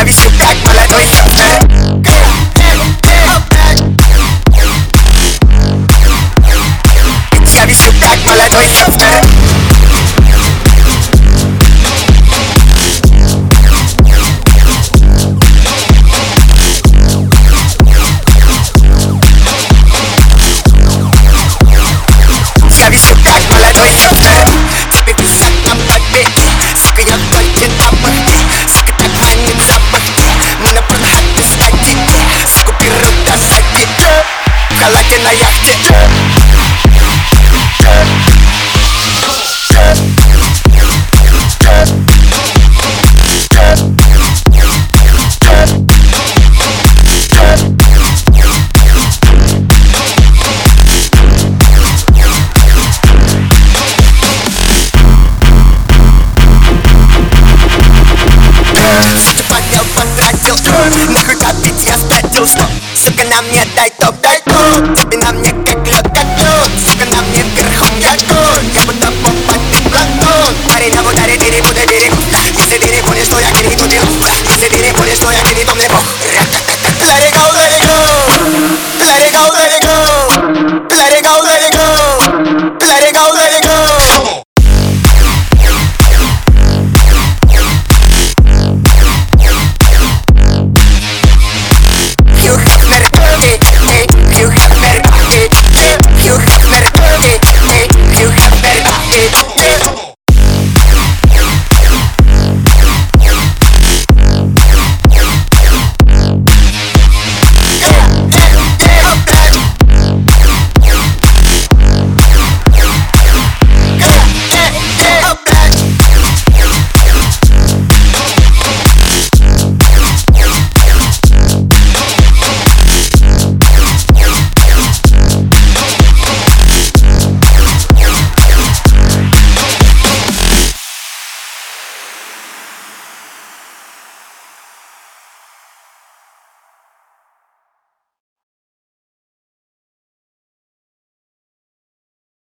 Michawi szukać, ale to ale mnie tight to, daj up.